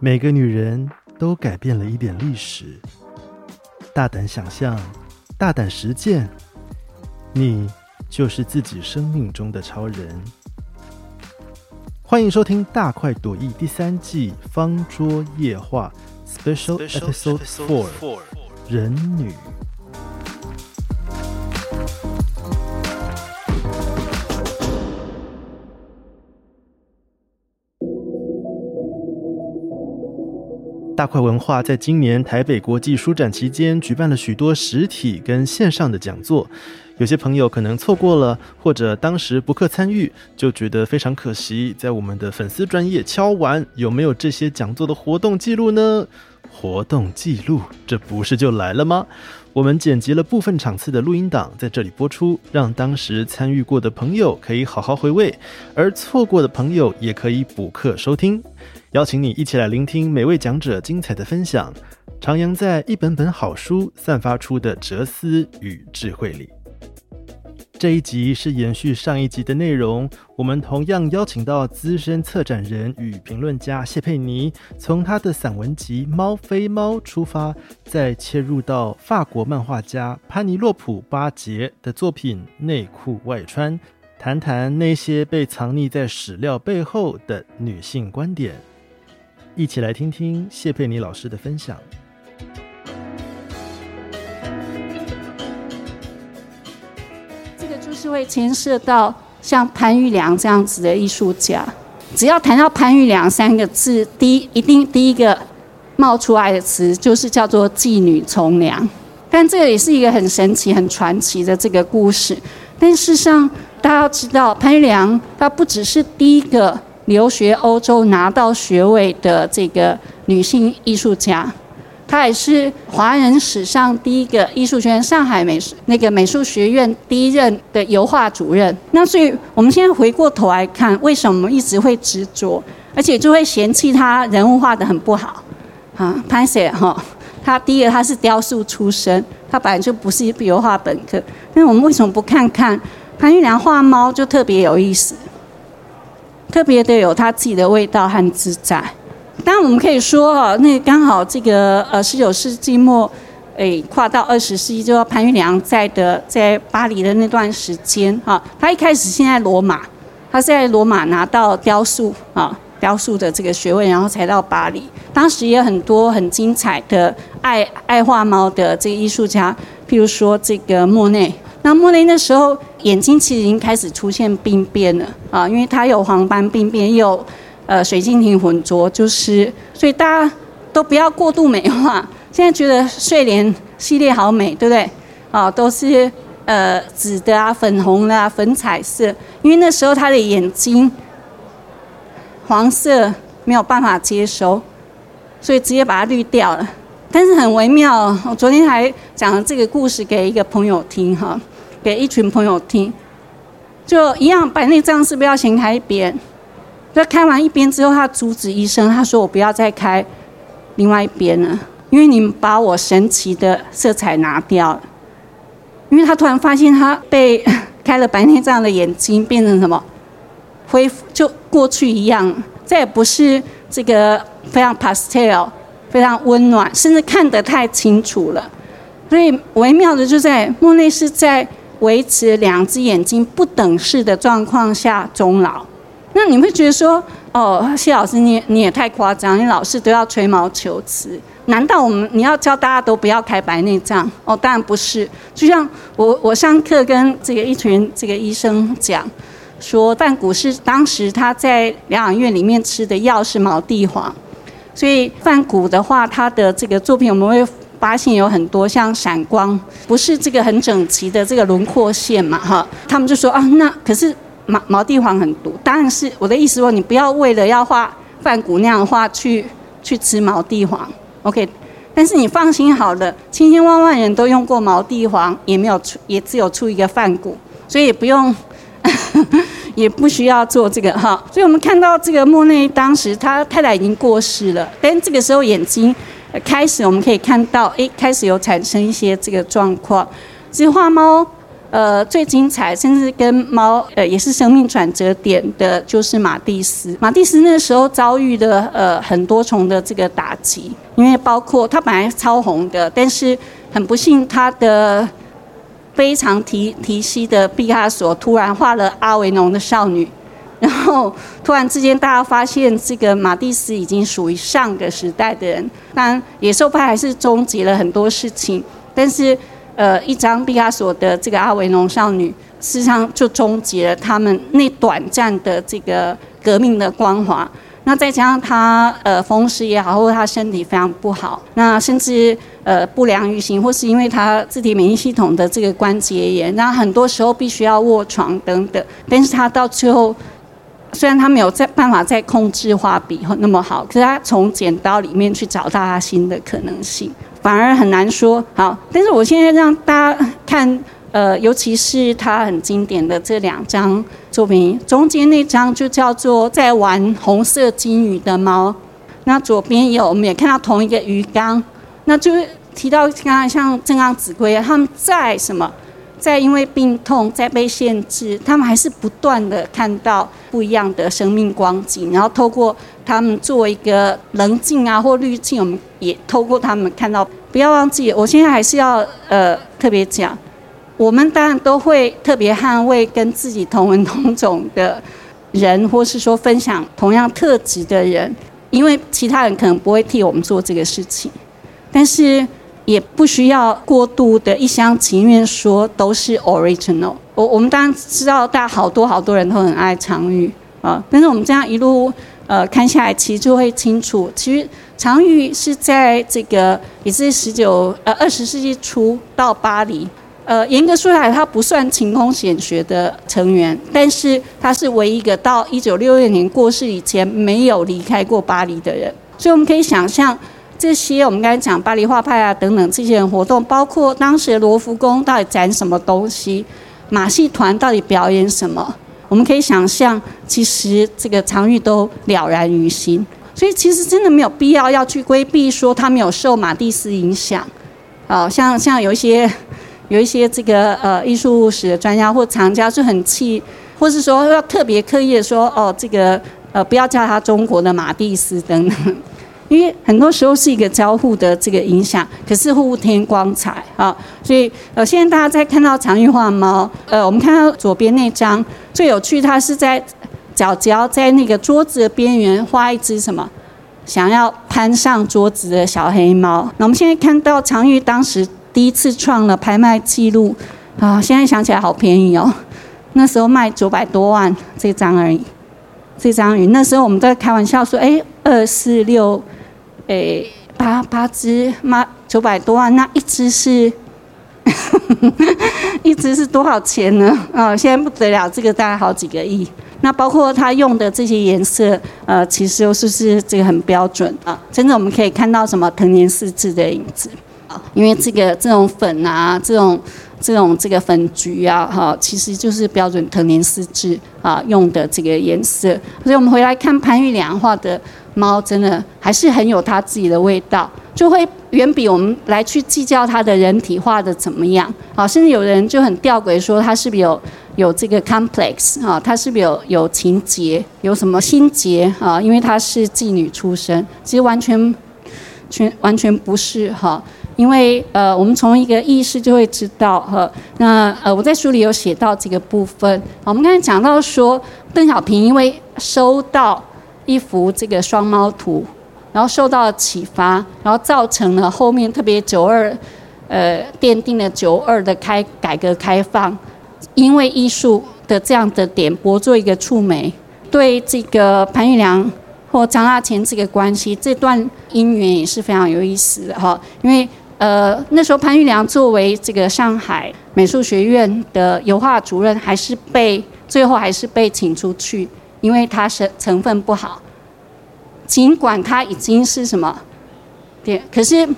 每个女人都改变了一点历史。大胆想象，大胆实践，你就是自己生命中的超人。欢迎收听《大快朵颐》第三季《方桌夜话》Special Episode Four：人女。大块文化在今年台北国际书展期间举办了许多实体跟线上的讲座，有些朋友可能错过了，或者当时不克参与，就觉得非常可惜。在我们的粉丝专业敲完，有没有这些讲座的活动记录呢？活动记录，这不是就来了吗？我们剪辑了部分场次的录音档，在这里播出，让当时参与过的朋友可以好好回味，而错过的朋友也可以补课收听。邀请你一起来聆听每位讲者精彩的分享，徜徉在一本本好书散发出的哲思与智慧里。这一集是延续上一集的内容，我们同样邀请到资深策展人与评论家谢佩妮，从他的散文集《猫非猫》出发，再切入到法国漫画家潘尼洛普巴杰的作品《内裤外穿》，谈谈那些被藏匿在史料背后的女性观点。一起来听听谢佩妮老师的分享。这个就是会牵涉到像潘玉良这样子的艺术家。只要谈到潘玉良三个字，第一一定第一个冒出来的词就是叫做妓女从良。但这个也是一个很神奇、很传奇的这个故事。但事实上，大家要知道，潘玉良他不只是第一个。留学欧洲拿到学位的这个女性艺术家，她也是华人史上第一个艺术学院上海美术那个美术学院第一任的油画主任。那所以我们现在回过头来看，为什么一直会执着，而且就会嫌弃她人物画的很不好啊？潘 Sir 哈，他第一个他是雕塑出身，他本来就不是油画本科。那我们为什么不看看潘玉良画猫就特别有意思？特别的有他自己的味道和自在。当然，我们可以说哈，那刚好这个呃十九世纪末，诶跨到二十世纪，就要潘玉良在的在巴黎的那段时间哈，他一开始先在罗马，他在罗马拿到雕塑啊雕塑的这个学位，然后才到巴黎。当时也有很多很精彩的爱爱画猫的这个艺术家，譬如说这个莫内。那莫内那时候眼睛其实已经开始出现病变了啊，因为它有黄斑病变，有呃水晶体混浊，就是所以大家都不要过度美化。现在觉得睡莲系列好美，对不对？啊，都是呃紫的啊、粉红的啊、粉彩色，因为那时候他的眼睛黄色没有办法接收，所以直接把它滤掉了。但是很微妙，我昨天还讲了这个故事给一个朋友听哈，给一群朋友听，就一样白内障是不是要先开一边？就开完一边之后，他阻止医生，他说我不要再开另外一边了，因为你们把我神奇的色彩拿掉了。因为他突然发现他被开了白内障的眼睛变成什么？恢复就过去一样，再也不是这个非常 pastel。非常温暖，甚至看得太清楚了。所以微妙的就在莫内是在维持两只眼睛不等式的状况下终老。那你会觉得说，哦，谢老师你你也太夸张，你老是都要吹毛求疵。难道我们你要教大家都不要开白内障？哦，当然不是。就像我我上课跟这个一群这个医生讲，说范古是当时他在疗养院里面吃的药是毛地黄。所以梵谷的话，他的这个作品我们会发现有很多像闪光，不是这个很整齐的这个轮廓线嘛，哈。他们就说啊，那可是毛毛地黄很毒。当然是我的意思说，你不要为了要画梵谷那样画去去吃毛地黄，OK。但是你放心好了，千千万万人都用过毛地黄，也没有出，也只有出一个梵谷，所以也不用。也不需要做这个哈，所以我们看到这个莫内当时他太太已经过世了，但这个时候眼睛开始我们可以看到，哎，开始有产生一些这个状况。其实画猫呃，最精彩，甚至跟猫呃也是生命转折点的，就是马蒂斯。马蒂斯那时候遭遇的呃很多重的这个打击，因为包括他本来超红的，但是很不幸他的非常提提息的毕加索突然画了阿维农的少女，然后突然之间大家发现这个马蒂斯已经属于上个时代的人。当然，野兽派还是终结了很多事情，但是。呃，一张毕加索的这个阿维农少女，事实上就终结了他们那短暂的这个革命的光华。那再加上他呃风湿也好，或者他身体非常不好，那甚至呃不良于行，或是因为他自体免疫系统的这个关节炎，那很多时候必须要卧床等等。但是他到最后，虽然他没有在办法再控制画笔那么好，可是他从剪刀里面去找到他新的可能性。反而很难说好，但是我现在让大家看，呃，尤其是他很经典的这两张作品，中间那张就叫做在玩红色金鱼的猫，那左边有我们也看到同一个鱼缸，那就是提到刚刚像正刚子规，他们在什么，在因为病痛在被限制，他们还是不断的看到不一样的生命光景，然后透过。他们做一个棱镜啊，或滤镜，我们也透过他们看到。不要忘记，我现在还是要呃特别讲，我们当然都会特别捍卫跟自己同文同种的人，或是说分享同样特质的人，因为其他人可能不会替我们做这个事情。但是也不需要过度的一厢情愿说都是 original。我我们当然知道，大家好多好多人都很爱常玉啊，但是我们这样一路。呃，看下来其实就会清楚，其实常玉是在这个也是十九呃二十世纪初到巴黎，呃，严格说来，他不算勤工俭学的成员，但是他是唯一一个到一九六六年过世以前没有离开过巴黎的人，所以我们可以想象这些我们刚才讲巴黎画派啊等等这些活动，包括当时的罗浮宫到底展什么东西，马戏团到底表演什么。我们可以想象，其实这个常玉都了然于心，所以其实真的没有必要要去规避说他没有受马蒂斯影响。啊，像像有一些有一些这个呃艺术史的专家或藏家就很气，或是说要特别刻意的说哦，这个呃不要叫他中国的马蒂斯等等。因为很多时候是一个交互的这个影响，可是互添光彩啊，所以呃，现在大家在看到常玉画猫，呃，我们看到左边那张最有趣，它是在角角在那个桌子的边缘画一只什么，想要攀上桌子的小黑猫。那我们现在看到常玉当时第一次创了拍卖记录啊，现在想起来好便宜哦，那时候卖九百多万这张而已，这张鱼那时候我们在开玩笑说，哎，二四六。诶，八八只妈九百多万，那一只是，一只是多少钱呢？啊，现在不得了，这个大概好几个亿。那包括他用的这些颜色，呃，其实都是是这个很标准啊。真的，我们可以看到什么藤年四字的影子啊，因为这个这种粉啊，这种这种这个粉橘啊，哈，其实就是标准藤年四字啊用的这个颜色。所以我们回来看潘玉良画的。猫真的还是很有它自己的味道，就会远比我们来去计较它的人体化的怎么样啊，甚至有人就很吊诡说它是不是有有这个 complex 啊，它是不是有有情节，有什么心结啊？因为它是妓女出身，其实完全全完全不是哈，因为呃，我们从一个意识就会知道哈，那呃，我在书里有写到这个部分，我们刚才讲到说邓小平因为收到。一幅这个双猫图，然后受到启发，然后造成了后面特别九二，呃，奠定了九二的开改革开放，因为艺术的这样的点拨做一个触媒，对这个潘玉良或张大千这个关系，这段姻缘也是非常有意思的哈。因为呃那时候潘玉良作为这个上海美术学院的油画主任，还是被最后还是被请出去。因为它是成分不好，尽管它已经是什么，对，可是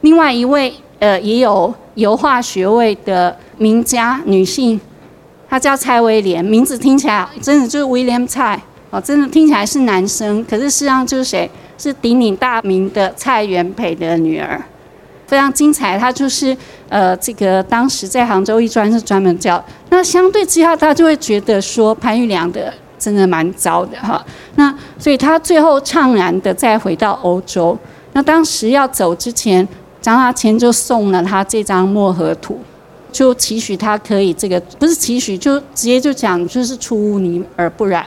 另外一位呃也有油画学位的名家女性，她叫蔡威廉，名字听起来真的就是威廉蔡哦，真的听起来是男生，可是事实上就是谁？是鼎鼎大名的蔡元培的女儿。非常精彩。她就是呃，这个当时在杭州艺专是专门教。那相对之下，她就会觉得说潘玉良的真的蛮糟的哈。那所以他最后怅然的再回到欧洲。那当时要走之前，张大千就送了他这张墨河图，就期许他可以这个不是期许，就直接就讲就是出污泥而不染。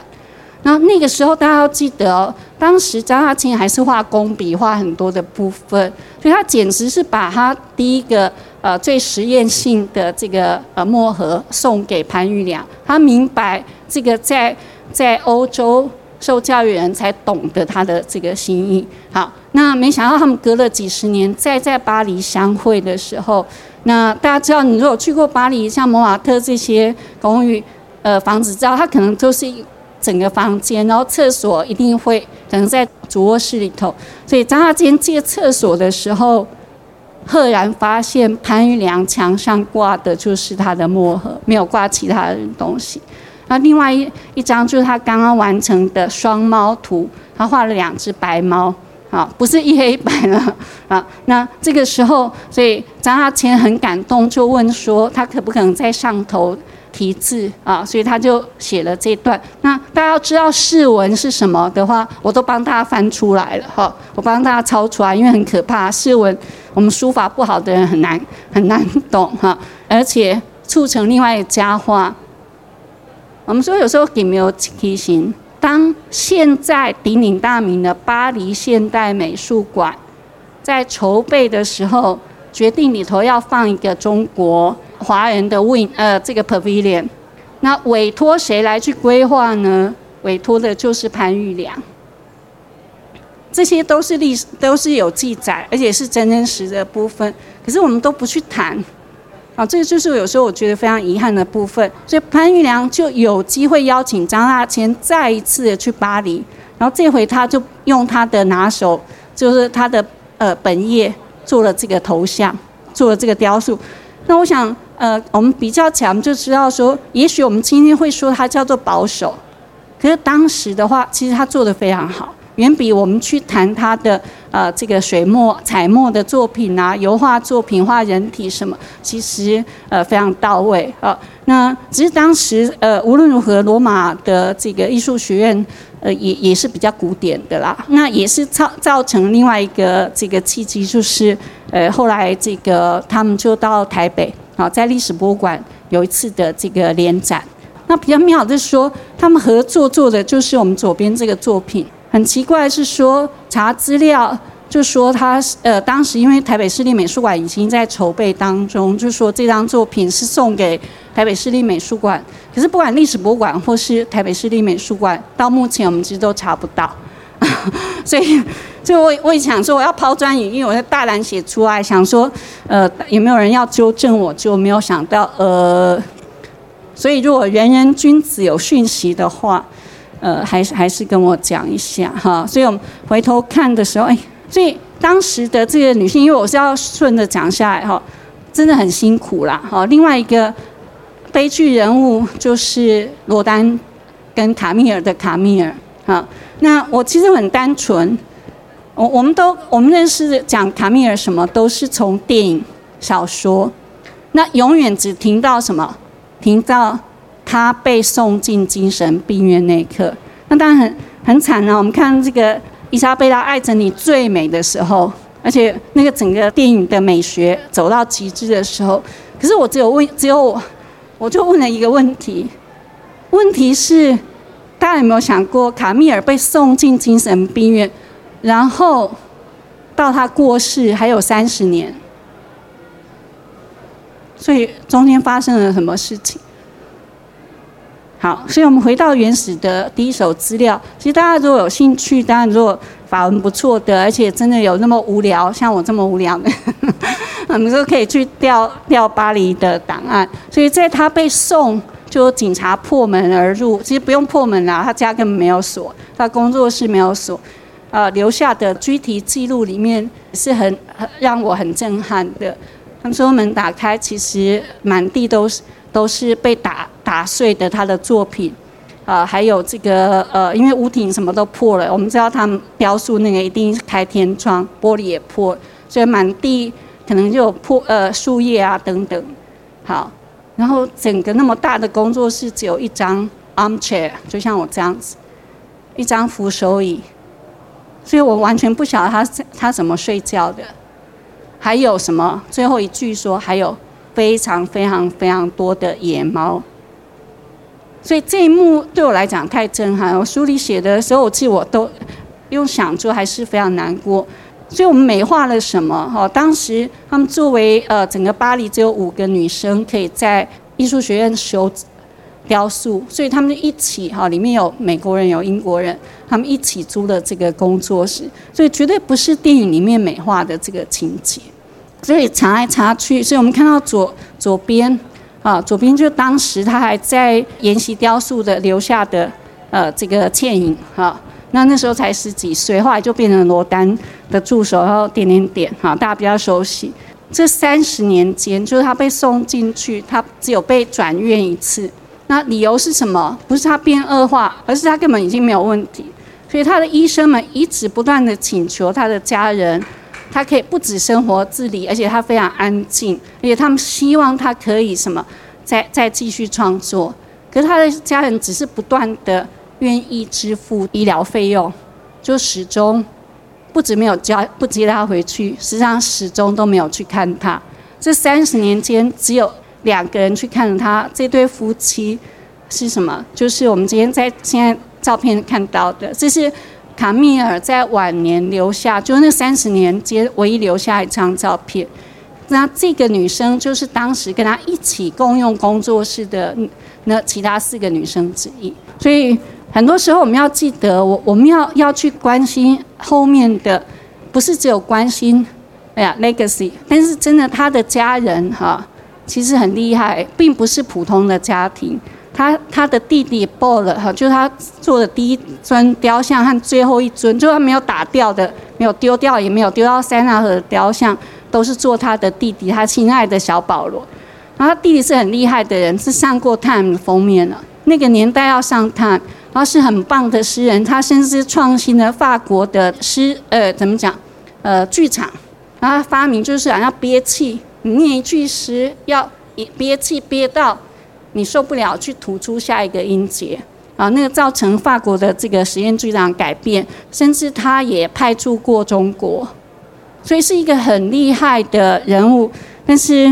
那那个时候大家要记得哦，当时张大千还是画工笔，画很多的部分，所以他简直是把他第一个呃最实验性的这个呃墨盒送给潘玉良。他明白这个在在欧洲受教育人才懂得他的这个心意。好，那没想到他们隔了几十年再在巴黎相会的时候，那大家知道，你如果去过巴黎，像蒙马特这些公寓呃房子，知道它可能都是。整个房间，然后厕所一定会可能在主卧室里头，所以张大千借厕所的时候，赫然发现潘玉良墙上挂的就是他的墨盒，没有挂其他的东西。那另外一一张就是他刚刚完成的双猫图，他画了两只白猫，啊，不是一黑一白了啊。那这个时候，所以张大千很感动，就问说他可不可能在上头。题字啊，所以他就写了这段。那大家要知道释文是什么的话，我都帮大家翻出来了哈，我帮大家抄出来，因为很可怕，释文我们书法不好的人很难很难懂哈，而且促成另外一个佳话。我们说有时候给没有提醒，当现在鼎鼎大名的巴黎现代美术馆在筹备的时候，决定里头要放一个中国。华人的 Win 呃这个 Pavilion，那委托谁来去规划呢？委托的就是潘玉良。这些都是历史，都是有记载，而且是真真实的部分。可是我们都不去谈，啊，这个就是有时候我觉得非常遗憾的部分。所以潘玉良就有机会邀请张大千再一次的去巴黎，然后这回他就用他的拿手，就是他的呃本业做了这个头像，做了这个雕塑。那我想。呃，我们比较强就知道说，也许我们今天会说它叫做保守，可是当时的话，其实他做的非常好，远比我们去谈他的呃这个水墨彩墨的作品啊，油画作品画人体什么，其实呃非常到位啊。那只是当时呃无论如何，罗马的这个艺术学院呃也也是比较古典的啦，那也是造造成另外一个这个契机，就是呃后来这个他们就到台北。好，在历史博物馆有一次的这个联展，那比较妙的是说，他们合作做的就是我们左边这个作品。很奇怪是说，查资料就说他呃，当时因为台北市立美术馆已经在筹备当中，就说这张作品是送给台北市立美术馆。可是不管历史博物馆或是台北市立美术馆，到目前我们其实都查不到。所以，就我我也想说，我要抛砖引玉，我在大胆写出来，想说，呃，有没有人要纠正我？就没有想到，呃，所以如果人人君子有讯息的话，呃，还是还是跟我讲一下哈。所以我们回头看的时候，哎，所以当时的这个女性，因为我是要顺着讲下来哈，真的很辛苦啦哈。另外一个悲剧人物就是罗丹跟卡米尔的卡米尔哈。那我其实很单纯，我我们都我们认识讲卡米尔什么都是从电影小说，那永远只听到什么，听到他被送进精神病院那一刻，那当然很很惨啊。我们看这个伊莎贝拉爱着你最美的时候，而且那个整个电影的美学走到极致的时候，可是我只有问，只有我，我就问了一个问题，问题是。大家有没有想过，卡米尔被送进精神病院，然后到他过世还有三十年，所以中间发生了什么事情？好，所以我们回到原始的第一手资料。其实大家如果有兴趣，当然如果法文不错的，而且真的有那么无聊，像我这么无聊的，我们都可以去调调巴黎的档案。所以在他被送。就警察破门而入，其实不用破门啦，他家根本没有锁，他工作室没有锁，呃，留下的具体记录里面是很很让我很震撼的。他们说门打开，其实满地都是都是被打打碎的他的作品，啊，还有这个呃，因为屋顶什么都破了，我们知道他们雕塑那个一定是开天窗，玻璃也破，所以满地可能就有破呃树叶啊等等，好，然后整个那么大的工作室只有一张 armchair，就像我这样子，一张扶手椅，所以我完全不晓得他他怎么睡觉的。还有什么？最后一句说还有非常非常非常多的野猫。所以这一幕对我来讲太震撼。我书里写的时候，我记我都用想就还是非常难过。所以我们美化了什么？哈，当时他们作为呃整个巴黎只有五个女生可以在艺术学院修雕塑，所以他们就一起哈，里面有美国人有英国人，他们一起租了这个工作室，所以绝对不是电影里面美化的这个情节。所以查来查去，所以我们看到左左边。啊，左边就当时他还在研习雕塑的留下的呃这个倩影哈，那那时候才十几岁，后来就变成罗丹的助手，然后点点点哈，大家比较熟悉。这三十年间，就是他被送进去，他只有被转院一次。那理由是什么？不是他变恶化，而是他根本已经没有问题。所以他的医生们一直不断的请求他的家人。他可以不止生活自理，而且他非常安静，而且他们希望他可以什么，再再继续创作。可是他的家人只是不断的愿意支付医疗费用，就始终不止没有交不接他回去，实际上始终都没有去看他。这三十年间，只有两个人去看了他。这对夫妻是什么？就是我们今天在现在照片看到的，这是。卡米尔在晚年留下，就是那三十年间唯一留下一张照片。那这个女生就是当时跟他一起共用工作室的那其他四个女生之一。所以很多时候我们要记得，我我们要要去关心后面的，不是只有关心哎呀 legacy，但是真的他的家人哈，其实很厉害，并不是普通的家庭。他他的弟弟 b 了哈，就是他做的第一尊雕像和最后一尊，就是他没有打掉的，没有丢掉，也没有丢到塞纳河的雕像，都是做他的弟弟，他亲爱的小保罗。然后他弟弟是很厉害的人，是上过《Time》封面了。那个年代要上《Time》，然后是很棒的诗人，他甚至创新了法国的诗，呃，怎么讲？呃，剧场。然后发明就是想要憋气，你念一句诗要憋气憋到。你受不了，去吐出下一个音节啊！那个造成法国的这个实验剧场改变，甚至他也派驻过中国，所以是一个很厉害的人物。但是，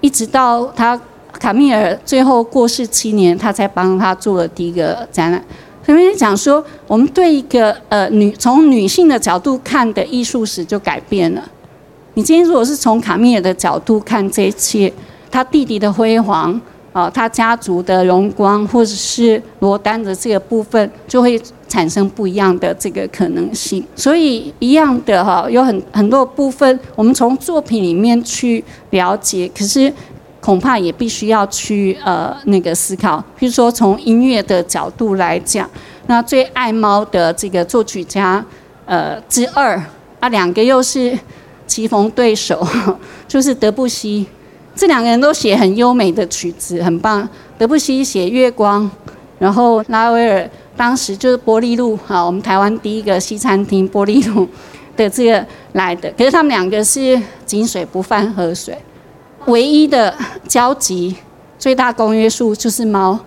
一直到他卡米尔最后过世七年，他才帮他做了第一个展览。前面讲说，我们对一个呃女从女性的角度看的艺术史就改变了。你今天如果是从卡米尔的角度看这一切，他弟弟的辉煌。啊，他家族的荣光，或者是罗丹的这个部分，就会产生不一样的这个可能性。所以，一样的哈，有很很多部分，我们从作品里面去了解，可是恐怕也必须要去呃那个思考。比如说，从音乐的角度来讲，那最爱猫的这个作曲家呃之二啊，两个又是棋逢对手，就是德布西。这两个人都写很优美的曲子，很棒。德布西写《月光》，然后拉威尔当时就是玻璃路哈，我们台湾第一个西餐厅玻璃路的这个来的。可是他们两个是井水不犯河水，唯一的交集、最大公约数就是猫。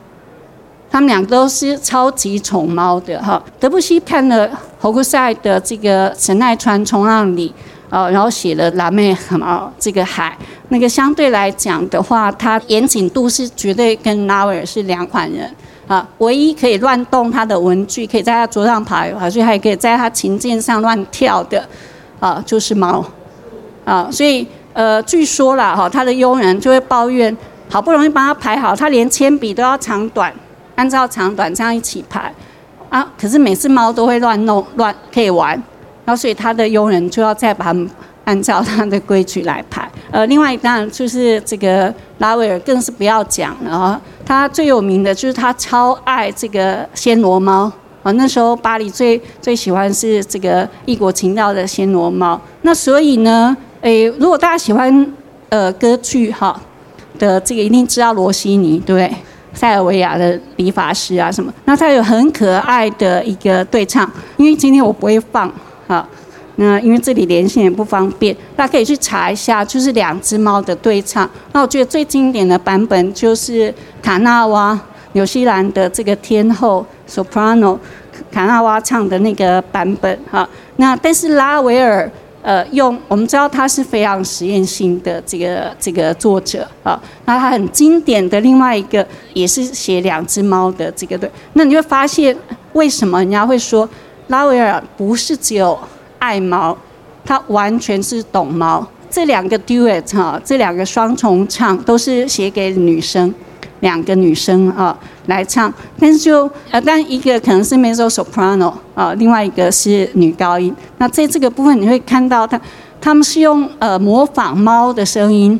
他们两个都是超级宠猫的哈。德布西看了侯克塞的这个《神奈川冲浪里》。哦，然后写了《蓝妹》哦，这个海，那个相对来讲的话，它严谨度是绝对跟拉威尔是两款人啊。唯一可以乱动他的文具，可以在他桌上爬，而且还可以在他琴键上乱跳的啊，就是猫啊。所以呃，据说啦哈，他的佣人就会抱怨，好不容易帮他排好，他连铅笔都要长短，按照长短这样一起排啊。可是每次猫都会乱弄乱，可以玩。所以他的佣人就要再把他们按照他的规矩来排。呃，另外当然就是这个拉威尔更是不要讲了哈。他最有名的就是他超爱这个暹罗猫啊。那时候巴黎最最喜欢是这个异国情调的暹罗猫。那所以呢，诶，如果大家喜欢呃歌剧哈的这个，一定知道罗西尼对？塞尔维亚的理发师啊什么？那他有很可爱的一个对唱，因为今天我不会放。啊，那因为这里连线也不方便，大家可以去查一下，就是两只猫的对唱。那我觉得最经典的版本就是卡纳瓦，纽西兰的这个天后 soprano 卡纳瓦唱的那个版本哈。那但是拉维尔呃用，我们知道他是非常实验性的这个这个作者啊。那他很经典的另外一个也是写两只猫的这个对。那你会发现为什么人家会说拉维尔不是只有爱猫，他完全是懂猫。这两个 duet 哈，这两个双重唱都是写给女生，两个女生啊来唱。但是就呃，但一个可能是 mezzo soprano 啊，另外一个是女高音。那在这个部分你会看到，他他们是用呃模仿猫的声音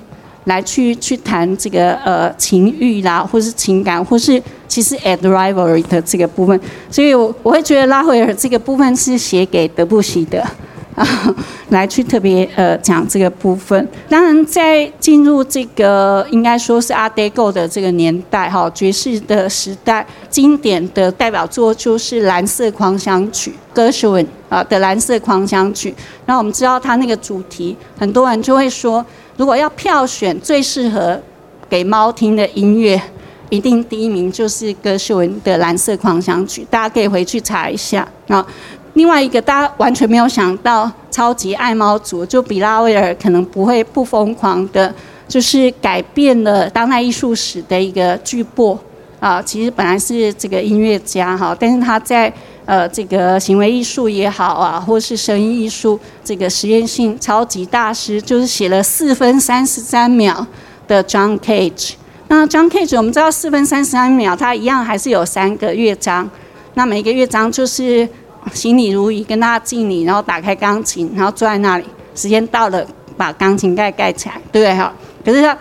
来去去谈这个呃情欲啦，或是情感，或是其实 a d rivalry 的这个部分。所以我我会觉得拉斐尔这个部分是写给德布西的。啊，来去特别呃讲这个部分。当然，在进入这个应该说是阿德狗的这个年代哈，爵士的时代，经典的代表作就是《蓝色狂想曲》，Gershwin 啊的《蓝色狂想曲》。然后我们知道它那个主题，很多人就会说，如果要票选最适合给猫听的音乐，一定第一名就是 Gershwin 的《蓝色狂想曲》。大家可以回去查一下啊。另外一个大家完全没有想到，超级爱猫族就比拉威尔可能不会不疯狂的，就是改变了当代艺术史的一个巨擘啊。其实本来是这个音乐家哈，但是他在呃这个行为艺术也好啊，或是声音艺术这个实验性超级大师，就是写了四分三十三秒的 John Cage。那 John Cage 我们知道四分三十三秒，它一样还是有三个乐章，那每个乐章就是。行礼如仪，跟大家敬礼，然后打开钢琴，然后坐在那里。时间到了，把钢琴盖盖起来，对哈？可是他，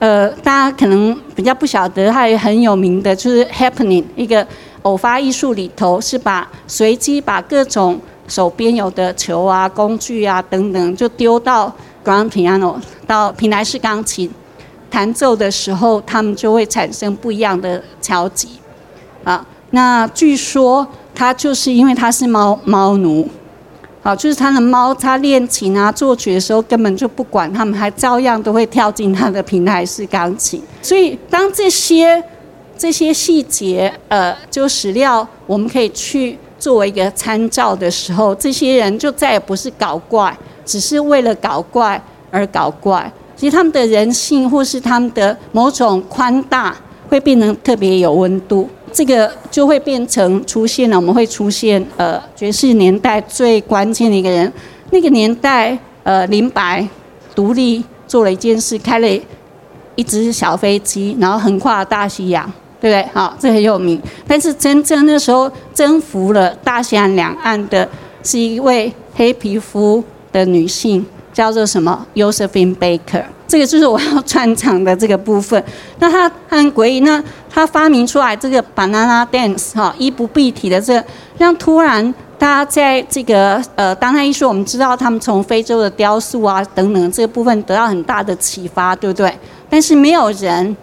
呃，大家可能比较不晓得，他也很有名的，就是 Happening 一个偶发艺术里头，是把随机把各种手边有的球啊、工具啊等等，就丢到 Grand Piano 到平台式钢琴弹奏的时候，他们就会产生不一样的敲击啊。那据说。他就是因为他是猫猫奴，好，就是他的猫，他练琴啊、作曲的时候根本就不管他们，还照样都会跳进他的平台式钢琴。所以，当这些这些细节，呃，就史料我们可以去作为一个参照的时候，这些人就再也不是搞怪，只是为了搞怪而搞怪。其实他们的人性或是他们的某种宽大，会变得特别有温度。这个就会变成出现了，我们会出现呃爵士年代最关键的一个人。那个年代，呃林白独立做了一件事，开了一只小飞机，然后横跨大西洋，对不对？好，这很有名。但是真正那时候征服了大西洋两岸的，是一位黑皮肤的女性。叫做什么？Josephine Baker，这个就是我要串场的这个部分。那他很诡异，那他发明出来这个 banana dance 哈，衣不蔽体的这个，让突然大家在这个呃当代艺术，我们知道他们从非洲的雕塑啊等等这个部分得到很大的启发，对不对？但是没有人，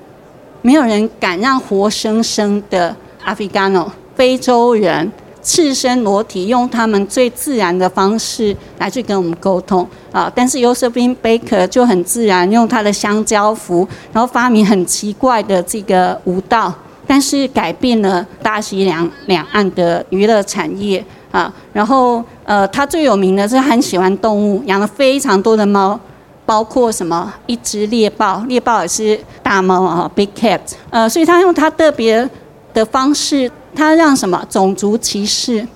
没有人敢让活生生的 Africano 非洲人。赤身裸体，用他们最自然的方式来去跟我们沟通啊！但是尤瑟宾贝克就很自然，用他的香蕉服，然后发明很奇怪的这个舞蹈，但是改变了大西洋两岸的娱乐产业啊！然后呃，他最有名的是很喜欢动物，养了非常多的猫，包括什么一只猎豹，猎豹也是大猫啊，big cat。呃，所以他用他特别的方式。他让什么种族歧视，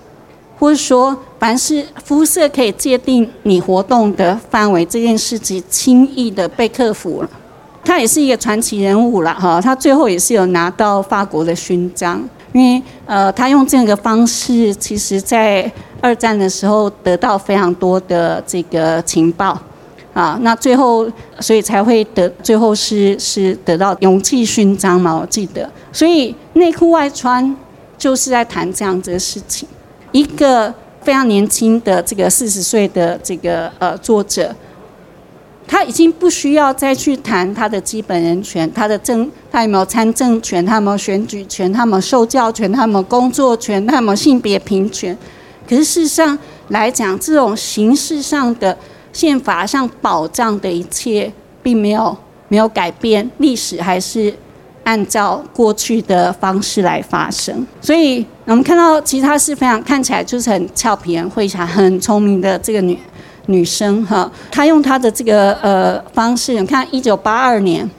或者说凡是肤色可以界定你活动的范围这件事情，轻易的被克服了。他也是一个传奇人物了哈，他最后也是有拿到法国的勋章，因为呃，他用这个方式，其实在二战的时候得到非常多的这个情报啊，那最后所以才会得，最后是是得到勇气勋章嘛，我记得，所以内裤外穿。就是在谈这样子的事情，一个非常年轻的这个四十岁的这个呃作者，他已经不需要再去谈他的基本人权，他的政他有没有参政权，他有没有选举权，他有没有受教权，他有没有工作权，他有没有性别平权。可是事实上，来讲，这种形式上的宪法上保障的一切，并没有没有改变，历史还是按照过去的方式来发生。所以我们看到，其实她是非常看起来就是很俏皮、很会想、很聪明的这个女女生哈。她用她的这个呃方式，你看，一九八二年。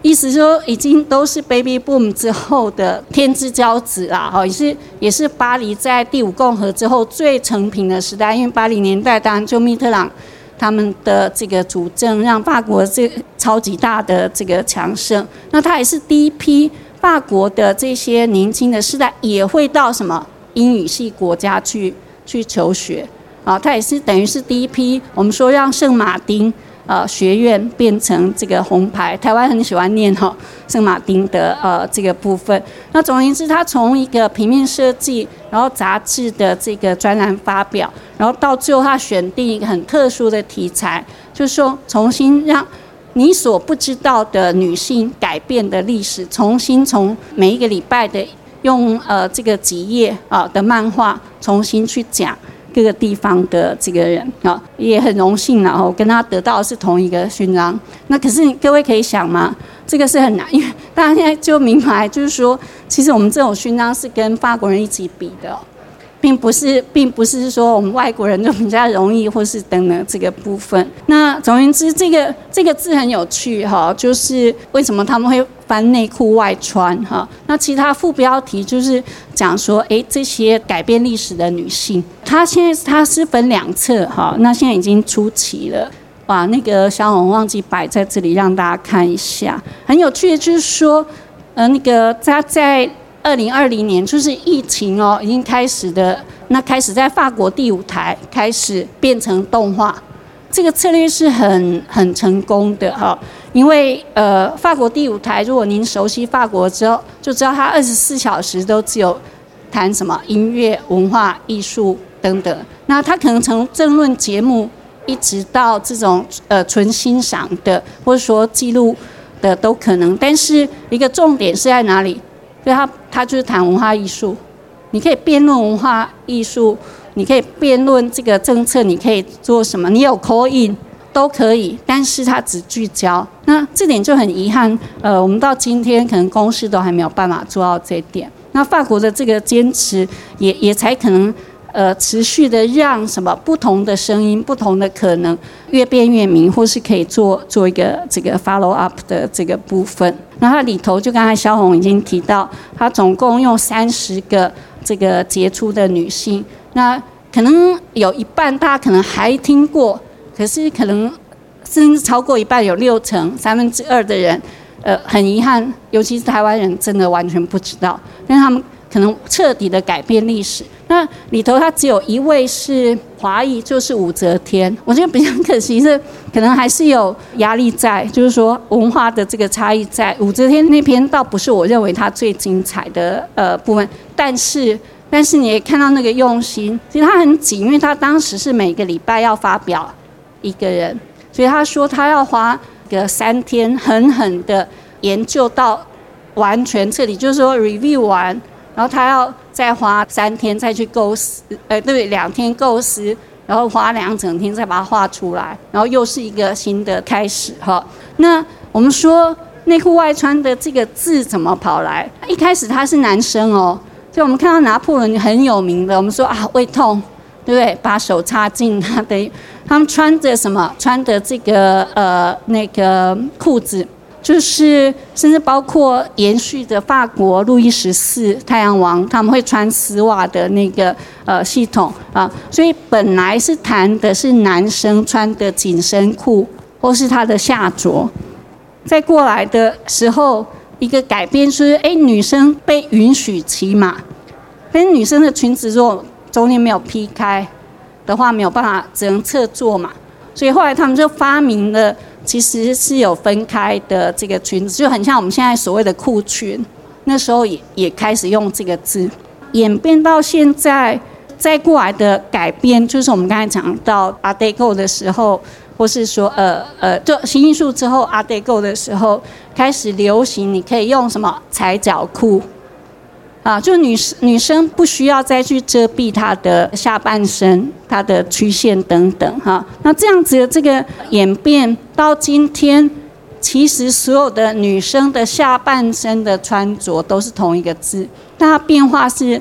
意思说，已经都是 baby boom 之后的天之骄子啦，哈，也是也是巴黎在第五共和之后最成平的时代。因为八零年代，当然就密特朗他们的这个主政，让法国这超级大的这个强盛。那他也是第一批法国的这些年轻的世代也会到什么英语系国家去去求学啊，他也是等于是第一批，我们说让圣马丁。呃，学院变成这个红牌，台湾很喜欢念哈圣马丁的呃这个部分。那总而言之，他从一个平面设计，然后杂志的这个专栏发表，然后到最后他选定一个很特殊的题材，就是说重新让你所不知道的女性改变的历史，重新从每一个礼拜的用呃这个几页啊的漫画重新去讲。各个地方的这个人啊，也很荣幸然后跟他得到的是同一个勋章。那可是各位可以想吗？这个是很难，因为大家现在就明白，就是说，其实我们这种勋章是跟法国人一起比的。并不是，并不是说我们外国人就比较容易，或是等等这个部分。那总而言之，这个这个字很有趣哈，就是为什么他们会翻内裤外穿哈？那其他副标题就是讲说，哎，这些改变历史的女性，她现在她是分两侧哈，那现在已经出齐了，把那个小红忘记摆在这里让大家看一下。很有趣的就是说，呃，那个她在。二零二零年就是疫情哦，已经开始的，那开始在法国第五台开始变成动画，这个策略是很很成功的哈。因为呃，法国第五台，如果您熟悉法国之后，就知道它二十四小时都只有谈什么音乐、文化艺术等等。那它可能从政论节目一直到这种呃纯欣赏的，或者说记录的都可能。但是一个重点是在哪里？所以他他就是谈文化艺术，你可以辩论文化艺术，你可以辩论这个政策，你可以做什么？你有 call in 都可以，但是他只聚焦，那这点就很遗憾。呃，我们到今天可能公司都还没有办法做到这一点。那法国的这个坚持，也也才可能。呃，持续的让什么不同的声音、不同的可能越变越明，或是可以做做一个这个 follow up 的这个部分。那它里头就刚才萧红已经提到，它总共用三十个这个杰出的女性，那可能有一半大家可能还听过，可是可能甚至超过一半，有六成三分之二的人，呃，很遗憾，尤其是台湾人，真的完全不知道，因为他们。可能彻底的改变历史。那里头他只有一位是华裔，就是武则天。我觉得比较可惜是，可能还是有压力在，就是说文化的这个差异在。武则天那篇倒不是我认为他最精彩的呃部分，但是但是你也看到那个用心，其实他很紧，因为他当时是每个礼拜要发表一个人，所以他说他要花个三天狠狠的研究到完全彻底，就是说 review 完。然后他要再花三天再去构思，呃，对，两天构思，然后花两整天再把它画出来，然后又是一个新的开始哈。那我们说内裤外穿的这个字怎么跑来？一开始他是男生哦，就我们看到拿破仑很有名的，我们说啊胃痛，对不对？把手插进 他的，他们穿着什么？穿的这个呃那个裤子。就是，甚至包括延续着法国路易十四太阳王他们会穿丝袜的那个呃系统啊，所以本来是谈的是男生穿的紧身裤或是他的下着，在过来的时候一个改变是，哎，女生被允许骑马，但是女生的裙子如果中间没有劈开的话，没有办法只能侧坐嘛，所以后来他们就发明了。其实是有分开的这个裙子，就很像我们现在所谓的裤裙。那时候也也开始用这个字，演变到现在再过来的改变，就是我们刚才讲到阿黛购的时候，或是说呃呃，就新艺术之后阿黛购的时候，开始流行你可以用什么踩脚裤。啊，就女女生不需要再去遮蔽她的下半身、她的曲线等等哈。那这样子的这个演变到今天，其实所有的女生的下半身的穿着都是同一个字，它变化是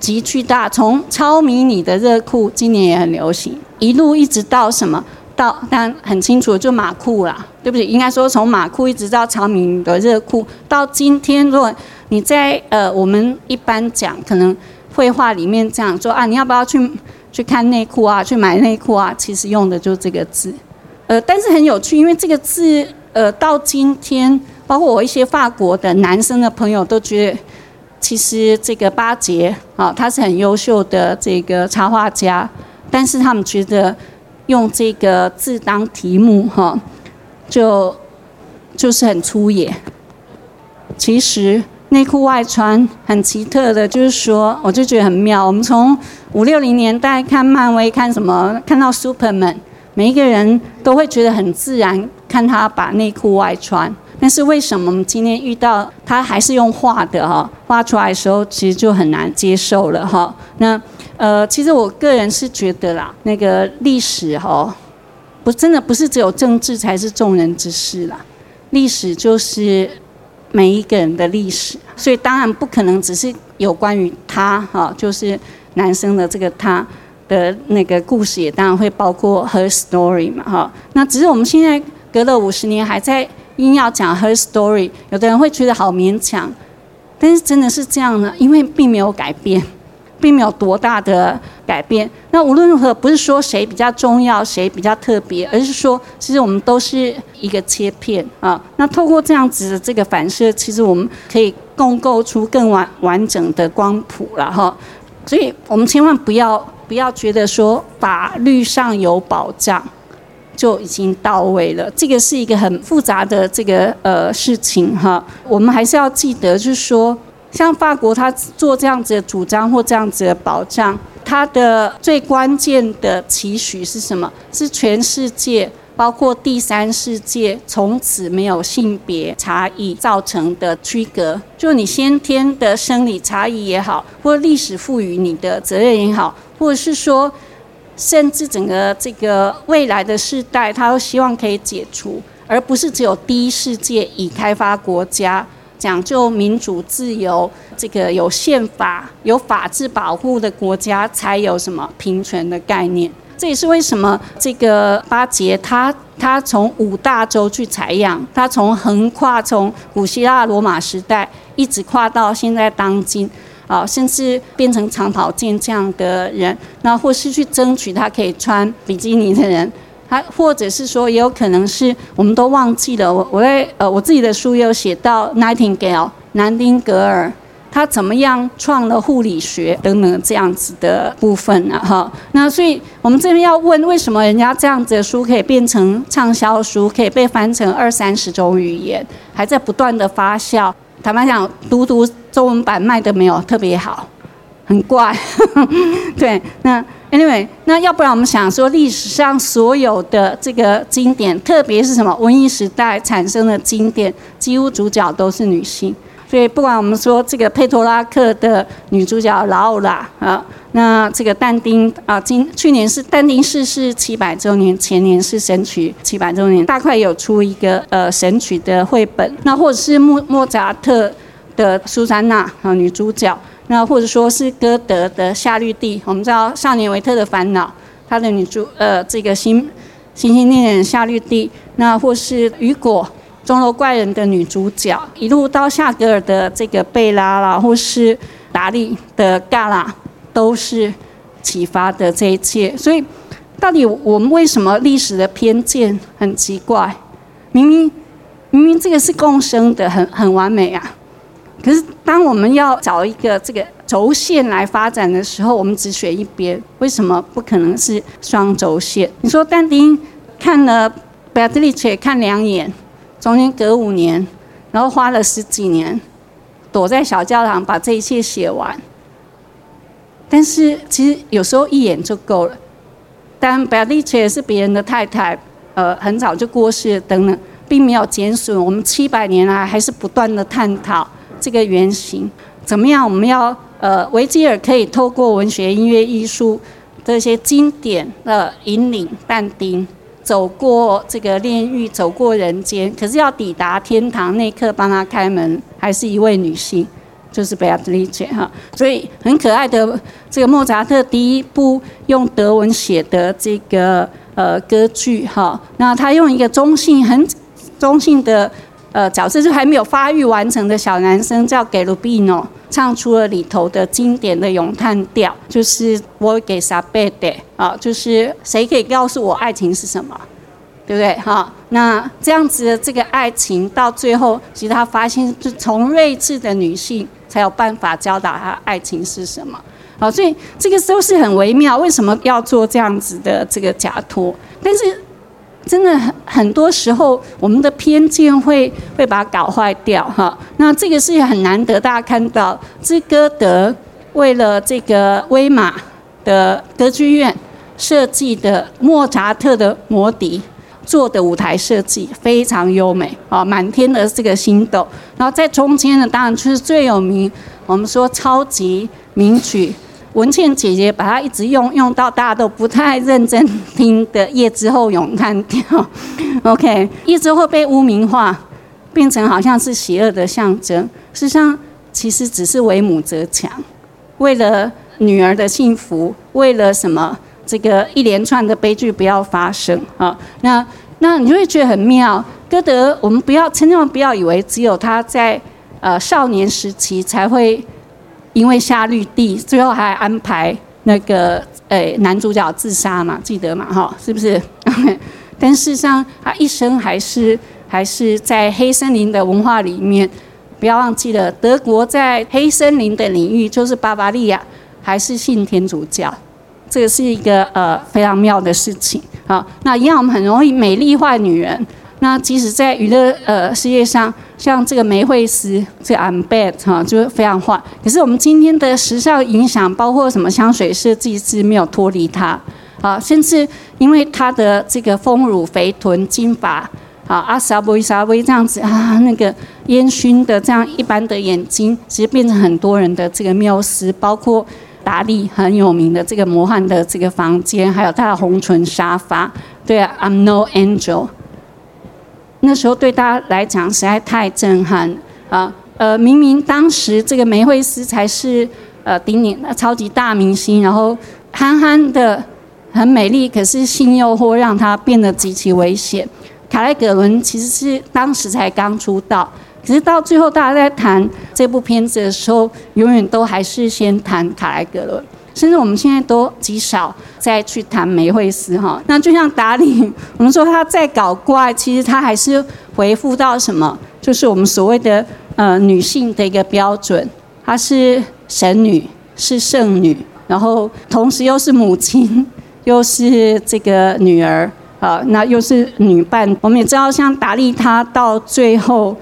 极巨大。从超迷你的热裤，今年也很流行，一路一直到什么？到但很清楚，就马裤啦，对不起，应该说从马裤一直到长明的热裤，到今天，如果你在呃我们一般讲可能绘画里面这样说啊，你要不要去去看内裤啊，去买内裤啊？其实用的就是这个字，呃，但是很有趣，因为这个字呃到今天，包括我一些法国的男生的朋友都觉得，其实这个巴杰啊，他是很优秀的这个插画家，但是他们觉得。用这个字当题目，哈，就就是很粗野。其实内裤外穿很奇特的，就是说，我就觉得很妙。我们从五六零年代看漫威，看什么，看到 Superman，每一个人都会觉得很自然，看他把内裤外穿。但是为什么我们今天遇到他还是用画的哈？画出来的时候，其实就很难接受了哈。那。呃，其实我个人是觉得啦，那个历史哈，不真的不是只有政治才是众人之事啦，历史就是每一个人的历史，所以当然不可能只是有关于他哈，就是男生的这个他的那个故事，也当然会包括 her story 嘛哈。那只是我们现在隔了五十年还在硬要讲 her story，有的人会觉得好勉强，但是真的是这样呢，因为并没有改变。并没有多大的改变。那无论如何，不是说谁比较重要，谁比较特别，而是说，其实我们都是一个切片啊。那透过这样子的这个反射，其实我们可以共构出更完完整的光谱了哈。所以我们千万不要不要觉得说法律上有保障就已经到位了，这个是一个很复杂的这个呃事情哈。我们还是要记得，就是说。像法国，他做这样子的主张或这样子的保障，他的最关键的期许是什么？是全世界，包括第三世界，从此没有性别差异造成的区隔。就你先天的生理差异也好，或历史赋予你的责任也好，或者是说，甚至整个这个未来的世代，他都希望可以解除，而不是只有第一世界已开发国家。讲究民主自由，这个有宪法、有法治保护的国家才有什么平权的概念。这也是为什么这个巴杰他他从五大洲去采样，他从横跨从古希腊罗马时代一直跨到现在当今，啊，甚至变成长跑健这样的人，那或是去争取他可以穿比基尼的人。他或者是说，也有可能是我们都忘记了。我我在呃我自己的书有写到 Nightingale 南丁格尔，他怎么样创了护理学等等这样子的部分呢？哈，那所以我们这边要问，为什么人家这样子的书可以变成畅销书，可以被翻成二三十种语言，还在不断的发酵？坦白讲，读读中文版卖的没有特别好，很怪。对，那。Anyway，那要不然我们想说，历史上所有的这个经典，特别是什么文艺时代产生的经典，几乎主角都是女性。所以不管我们说这个佩托拉克的女主角劳拉啊，那这个但丁啊，今去年是但丁逝世七百周年，前年是神曲七百周年，大概有出一个呃神曲的绘本。那或者是莫莫扎特的苏珊娜啊，女主角。那或者说是歌德的《夏绿蒂》，我们知道《少年维特的烦恼》，他的女主呃这个《星星星恋人夏绿蒂》，那或是雨果《钟楼怪人》的女主角，一路到夏格尔的这个贝拉啦，或是达利的嘎拉，都是启发的这一切。所以，到底我们为什么历史的偏见很奇怪？明明明明这个是共生的，很很完美啊。可是，当我们要找一个这个轴线来发展的时候，我们只选一边，为什么不可能是双轴线？你说但丁看了贝亚特丽切看两眼，中间隔五年，然后花了十几年躲在小教堂把这一切写完。但是其实有时候一眼就够了。但贝亚特丽切是别人的太太，呃，很早就过世等等，并没有减损我们七百年来还是不断的探讨。这个原型，怎么样？我们要呃，维吉尔可以透过文学、音乐、艺术这些经典的引领但丁走过这个炼狱，走过人间。可是要抵达天堂那一刻，帮他开门，还是一位女性，就是贝亚特丽切哈。所以很可爱的这个莫扎特第一部用德文写的这个呃歌剧哈，那他用一个中性很中性的。呃，角色就还没有发育完成的小男生叫给鲁比诺，唱出了里头的经典的咏叹调，就是我给萨贝的啊，就是谁可以告诉我爱情是什么，对不对？哈，那这样子的这个爱情到最后，其实他发现，就从睿智的女性才有办法教导他爱情是什么。好，所以这个都是很微妙，为什么要做这样子的这个假托？但是。真的很很多时候，我们的偏见会会把它搞坏掉哈。那这个是很难得，大家看到，这歌德为了这个威马的歌剧院设计的莫扎特的魔笛做的舞台设计非常优美啊，满天的这个星斗。然后在中间呢，当然就是最有名，我们说超级名曲。文倩姐姐把它一直用用到大家都不太认真听的《夜之后咏叹调》，OK，夜之后被污名化，变成好像是邪恶的象征。事实上，其实只是为母则强，为了女儿的幸福，为了什么？这个一连串的悲剧不要发生啊！那那你就会觉得很妙。歌德，我们不要千万不要以为只有他在呃少年时期才会。因为夏绿蒂最后还安排那个诶男主角自杀嘛，记得嘛哈，是不是？但事实上他一生还是还是在黑森林的文化里面，不要忘记了，德国在黑森林的领域就是巴伐利亚还是信天主教，这个是一个呃非常妙的事情好。那一样我们很容易美丽化女人。那即使在娱乐呃事业上，像这个梅惠斯，这个 I'm bad 哈，就是非常坏。可是我们今天的时尚影响，包括什么香水设计师没有脱离他啊，甚至因为他的这个丰乳肥臀、金发啊，阿萨布伊萨威这样子啊，那个烟熏的这样一般的眼睛，其实变成很多人的这个缪斯，包括达利很有名的这个魔幻的这个房间，还有他的红唇沙发，对啊，I'm no angel。那时候对大家来讲实在太震撼啊！呃，明明当时这个梅惠斯才是呃顶顶超级大明星，然后憨憨的很美丽，可是性诱惑让她变得极其危险。卡莱格伦其实是当时才刚出道，可是到最后大家在谈这部片子的时候，永远都还是先谈卡莱格伦。甚至我们现在都极少再去谈梅惠斯哈，那就像达里，我们说他在搞怪，其实他还是回复到什么，就是我们所谓的呃女性的一个标准，她是神女，是圣女，然后同时又是母亲，又是这个女儿啊，那又是女伴。我们也知道，像达利他到最后。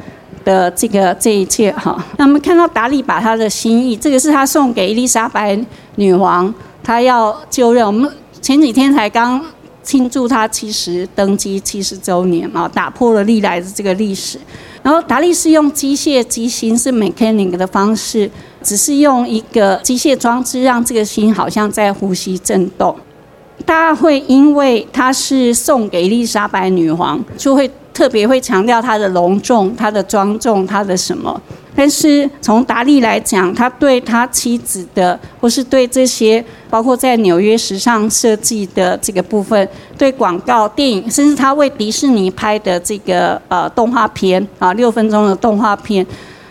的这个这一切哈，那我们看到达利把他的心意，这个是他送给伊丽莎白女王，他要就任。我们前几天才刚庆祝他七十登基七十周年啊，打破了历来的这个历史。然后达利是用机械机心是 mechanic 的方式，只是用一个机械装置让这个心好像在呼吸震动。大家会因为他是送给伊丽莎白女王，就会。特别会强调他的隆重、他的庄重、他的什么？但是从达利来讲，他对他妻子的，或是对这些，包括在纽约时尚设计的这个部分，对广告、电影，甚至他为迪士尼拍的这个呃动画片啊，六分钟的动画片，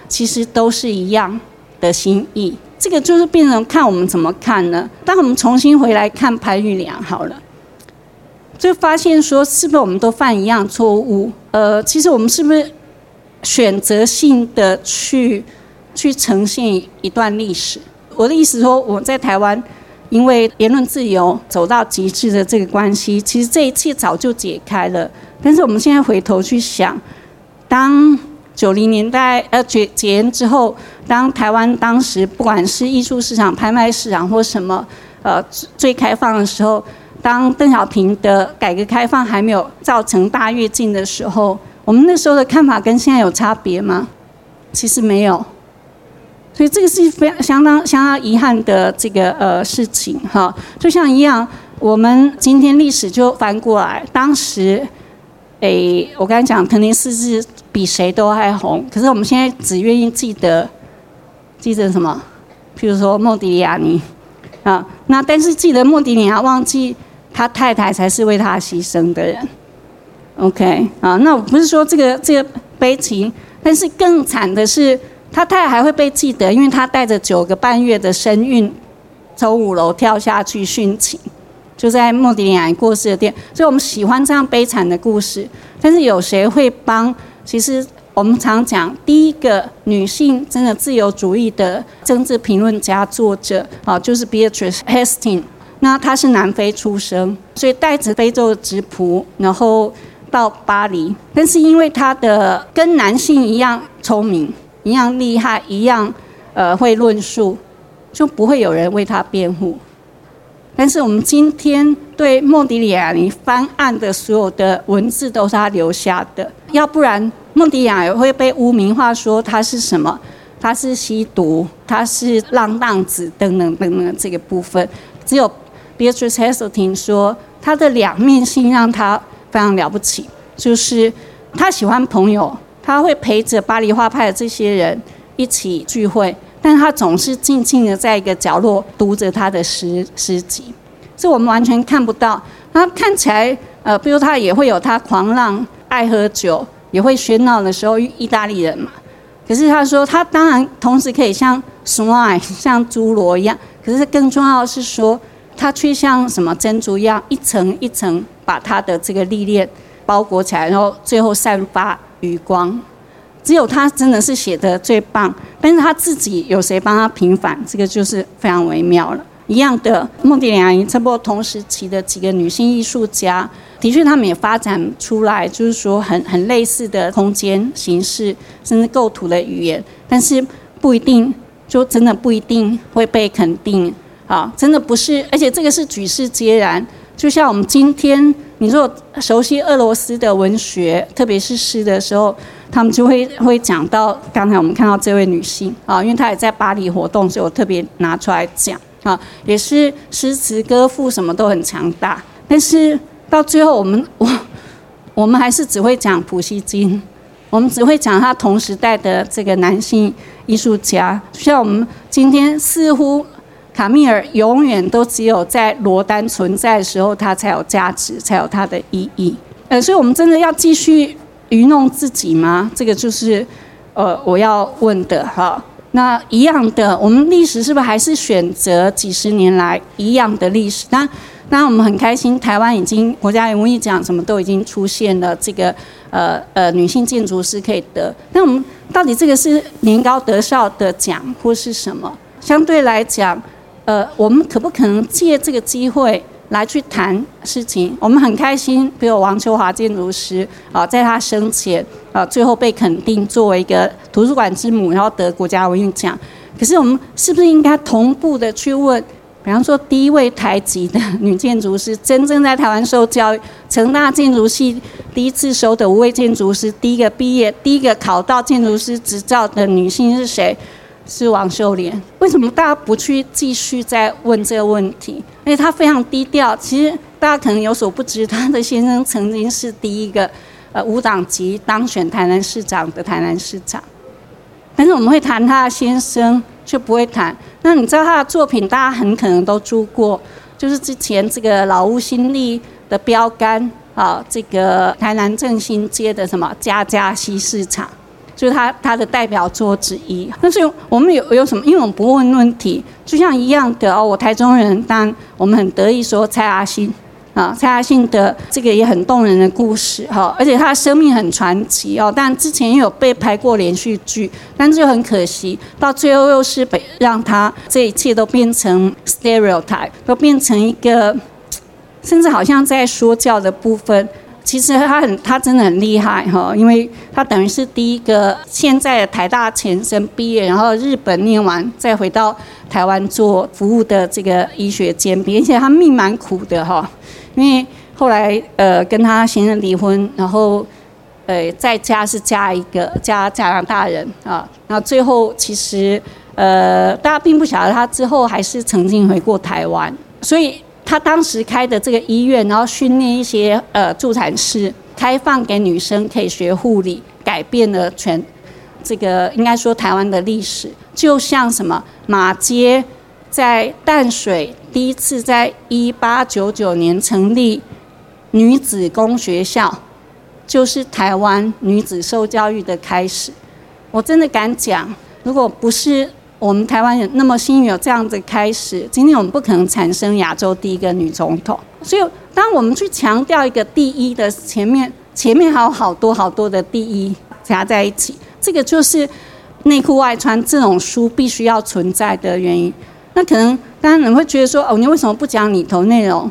其实都是一样的心意。这个就是变成看我们怎么看呢？当我们重新回来看潘玉良好了。就发现说，是不是我们都犯一样错误？呃，其实我们是不是选择性的去去呈现一段历史？我的意思说，我在台湾，因为言论自由走到极致的这个关系，其实这一切早就解开了。但是我们现在回头去想，当九零年代呃解解严之后，当台湾当时不管是艺术市场、拍卖市场或什么呃最开放的时候。当邓小平的改革开放还没有造成大跃进的时候，我们那时候的看法跟现在有差别吗？其实没有。所以这个是非常相当相当遗憾的这个呃事情哈。就像一样，我们今天历史就翻过来，当时，诶，我刚才讲肯定是是比谁都还红，可是我们现在只愿意记得记得什么？譬如说莫迪利亚尼啊，那但是记得莫迪利亚，忘记他太太才是为他牺牲的人。OK 啊，那我不是说这个这个悲情，但是更惨的是。他太太还会被记得，因为他带着九个半月的身孕，从五楼跳下去殉情，就在莫迪里亚过世的店。所以我们喜欢这样悲惨的故事，但是有谁会帮？其实我们常讲，第一个女性真的自由主义的政治评论家作者啊，就是 Beatrice Hastings。那他是南非出生，所以带着非洲的质朴，然后到巴黎。但是因为他的跟男性一样聪明。一样厉害，一样，呃，会论述，就不会有人为他辩护。但是我们今天对莫迪里亚尼翻案的所有的文字都是他留下的，要不然莫迪亚也会被污名化，说他是什么？他是吸毒，他是浪荡子等等等等这个部分。只有 Beatrice Hastings 说，他的两面性让他非常了不起，就是他喜欢朋友。他会陪着巴黎画派的这些人一起聚会，但他总是静静的在一个角落读着他的诗诗集，这我们完全看不到。他看起来，呃，比如他也会有他狂浪、爱喝酒、也会喧闹的时候，意大利人嘛。可是他说，他当然同时可以像 swine 像侏罗一样，可是更重要的是说，它却像什么珍珠一样，一层一层把它的这个历练包裹起来，然后最后散发。余光，只有他真的是写的最棒，但是他自己有谁帮他平反，这个就是非常微妙了。一样的，孟迪亚尼差不多同时期的几个女性艺术家，的确他们也发展出来，就是说很很类似的空间形式，甚至构图的语言，但是不一定，就真的不一定会被肯定啊，真的不是，而且这个是举世皆然。就像我们今天，你如果熟悉俄罗斯的文学，特别是诗的时候，他们就会会讲到刚才我们看到这位女性啊，因为她也在巴黎活动，所以我特别拿出来讲啊，也是诗词歌赋什么都很强大。但是到最后，我们 我我们还是只会讲普希金，我们只会讲他同时代的这个男性艺术家，像我们今天似乎。卡米尔永远都只有在罗丹存在的时候，它才有价值，才有它的意义。呃，所以我们真的要继续愚弄自己吗？这个就是，呃，我要问的哈。那一样的，我们历史是不是还是选择几十年来一样的历史？那那我们很开心，台湾已经国家文艺奖什么都已经出现了，这个呃呃女性建筑师可以得。那我们到底这个是年高德少的奖，或是什么？相对来讲。呃，我们可不可能借这个机会来去谈事情？我们很开心，比如王秋华建筑师啊，在他生前啊，最后被肯定作为一个图书馆之母，然后得国家文艺奖。可是我们是不是应该同步的去问？比方说，第一位台籍的女建筑师，真正在台湾受教育，成大建筑系第一次收的五位建筑师，第一个毕业、第一个考到建筑师执照的女性是谁？是王秀莲，为什么大家不去继续再问这个问题？因为她非常低调。其实大家可能有所不知，她的先生曾经是第一个呃无党籍当选台南市长的台南市长。但是我们会谈他的先生，却不会谈。那你知道他的作品，大家很可能都住过，就是之前这个老屋新力的标杆啊，这个台南正兴街的什么家家西市场。就是他他的代表作之一。但是我们有有什么？因为我们不问问题，就像一样的哦。我台中人，但我们很得意说蔡阿信啊，蔡阿信的这个也很动人的故事哈，而且他的生命很传奇哦。但之前也有被拍过连续剧，但是就很可惜，到最后又是被让他这一切都变成 stereotype，都变成一个，甚至好像在说教的部分。其实他很，他真的很厉害哈，因为他等于是第一个现在台大前身毕业，然后日本念完再回到台湾做服务的这个医学兼并，而且他命蛮苦的哈，因为后来呃跟他先生离婚，然后呃在家是嫁一个加加拿大人啊，然后最后其实呃，大家并不晓得他之后还是曾经回过台湾，所以他当时开的这个医院，然后训练一些呃助产师，开放给女生可以学护理，改变了全这个应该说台湾的历史。就像什么马街在淡水第一次在一八九九年成立女子公学校，就是台湾女子受教育的开始。我真的敢讲，如果不是。我们台湾人那么幸运有这样子开始，今天我们不可能产生亚洲第一个女总统。所以，当我们去强调一个第一的前面，前面还有好多好多的第一加在一起，这个就是内裤外穿这种书必须要存在的原因。那可能当然你会觉得说，哦，你为什么不讲里头内容？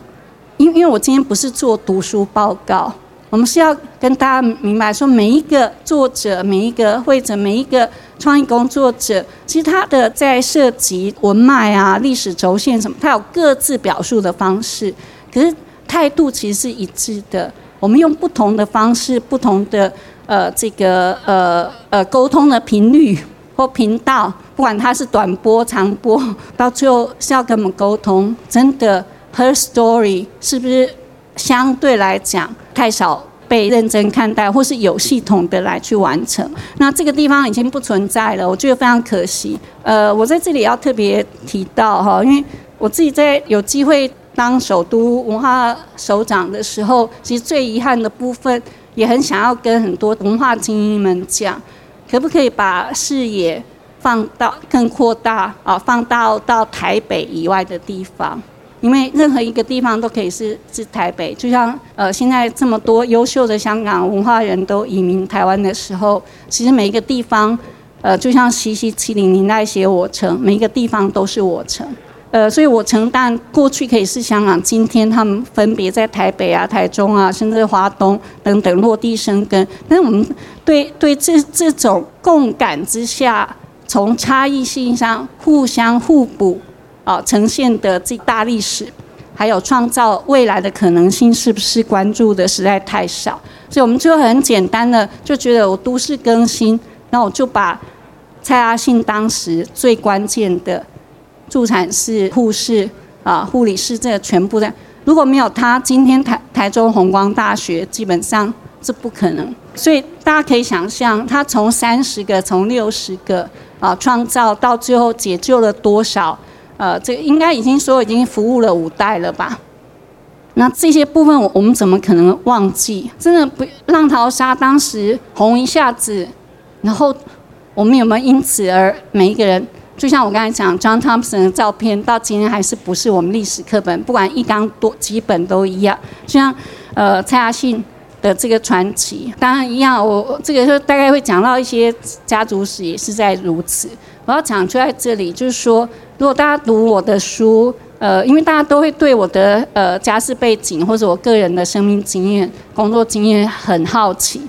因因为我今天不是做读书报告。我们是要跟大家明白说，每一个作者、每一个会者、每一个创意工作者，其实他的在涉及文脉啊、历史轴线什么，他有各自表述的方式，可是态度其实是一致的。我们用不同的方式、不同的呃这个呃呃沟通的频率 或频道，不管它是短波、长波，到最后是要跟我们沟通。真的，Her story 是不是相对来讲？太少被认真看待，或是有系统的来去完成。那这个地方已经不存在了，我觉得非常可惜。呃，我在这里要特别提到哈，因为我自己在有机会当首都文化首长的时候，其实最遗憾的部分，也很想要跟很多文化精英们讲，可不可以把视野放到更扩大啊，放到到台北以外的地方。因为任何一个地方都可以是是台北，就像呃现在这么多优秀的香港文化人都移民台湾的时候，其实每一个地方，呃就像西西七零年代写我城，每一个地方都是我城，呃所以我城但过去可以是香港，今天他们分别在台北啊、台中啊，甚至华东等等落地生根，但是我们对对这这种共感之下，从差异性上互相互补。啊，呈现的这大历史，还有创造未来的可能性，是不是关注的实在太少？所以我们就很简单的就觉得，我都市更新，那我就把蔡阿信当时最关键的助产士、护士啊、护理师这全部在，如果没有他，今天台台中红光大学基本上是不可能。所以大家可以想象，他从三十个、从六十个啊创造到最后解救了多少？呃，这个应该已经说已经服务了五代了吧？那这些部分我我们怎么可能忘记？真的不浪淘沙当时红一下子，然后我们有没有因此而每一个人？就像我刚才讲，John Thompson 的照片到今天还是不是我们历史课本？不管一纲多几本都一样。就像呃蔡雅信的这个传奇，当然一样。我这个就大概会讲到一些家族史，也是在如此。我要讲出在这里，就是说。如果大家读我的书，呃，因为大家都会对我的呃家世背景或者我个人的生命经验、工作经验很好奇，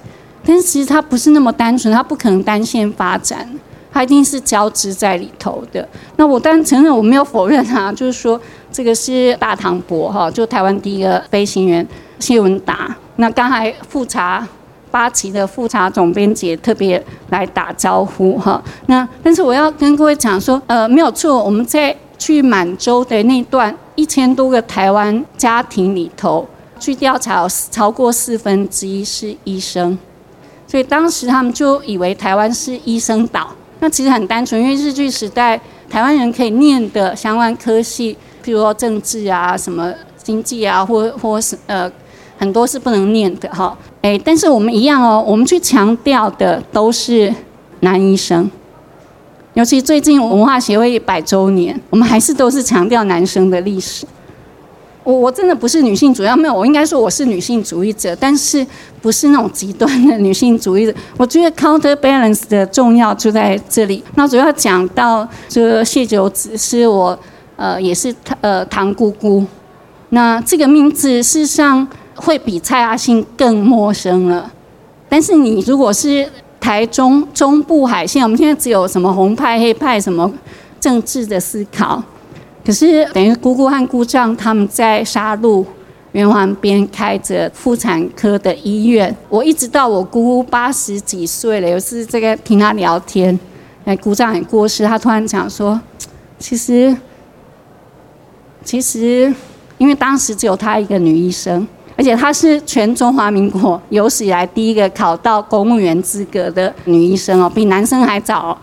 但是其实它不是那么单纯，它不可能单线发展，它一定是交织在里头的。那我当然承认，我没有否认啊，就是说这个是大唐伯哈，就台湾第一个飞行员谢文达。那刚才复查。八旗的复查总编辑特别来打招呼哈，那但是我要跟各位讲说，呃，没有错，我们在去满洲的那段一千多个台湾家庭里头，去调查超过四分之一是医生，所以当时他们就以为台湾是医生岛。那其实很单纯，因为日据时代台湾人可以念的相关科系，譬如说政治啊、什么经济啊，或或是呃。很多是不能念的哈，哎，但是我们一样哦，我们去强调的都是男医生，尤其最近文化协会百周年，我们还是都是强调男生的历史。我我真的不是女性主义，没有，我应该说我是女性主义者，但是不是那种极端的女性主义者。我觉得 counterbalance 的重要就在这里。那主要讲到这谢九子是我呃也是呃堂姑姑，那这个名字事实上。会比蔡阿信更陌生了，但是你如果是台中中部海线，我们现在只有什么红派黑派什么政治的思考，可是等于姑姑和姑丈他们在沙鹿圆环边开着妇产科的医院，我一直到我姑姑八十几岁了，有次这个听她聊天，哎，姑丈也过世，他突然讲说，其实，其实，因为当时只有他一个女医生，而且她是全中华民国有史以来第一个考到公务员资格的女医生哦，比男生还早，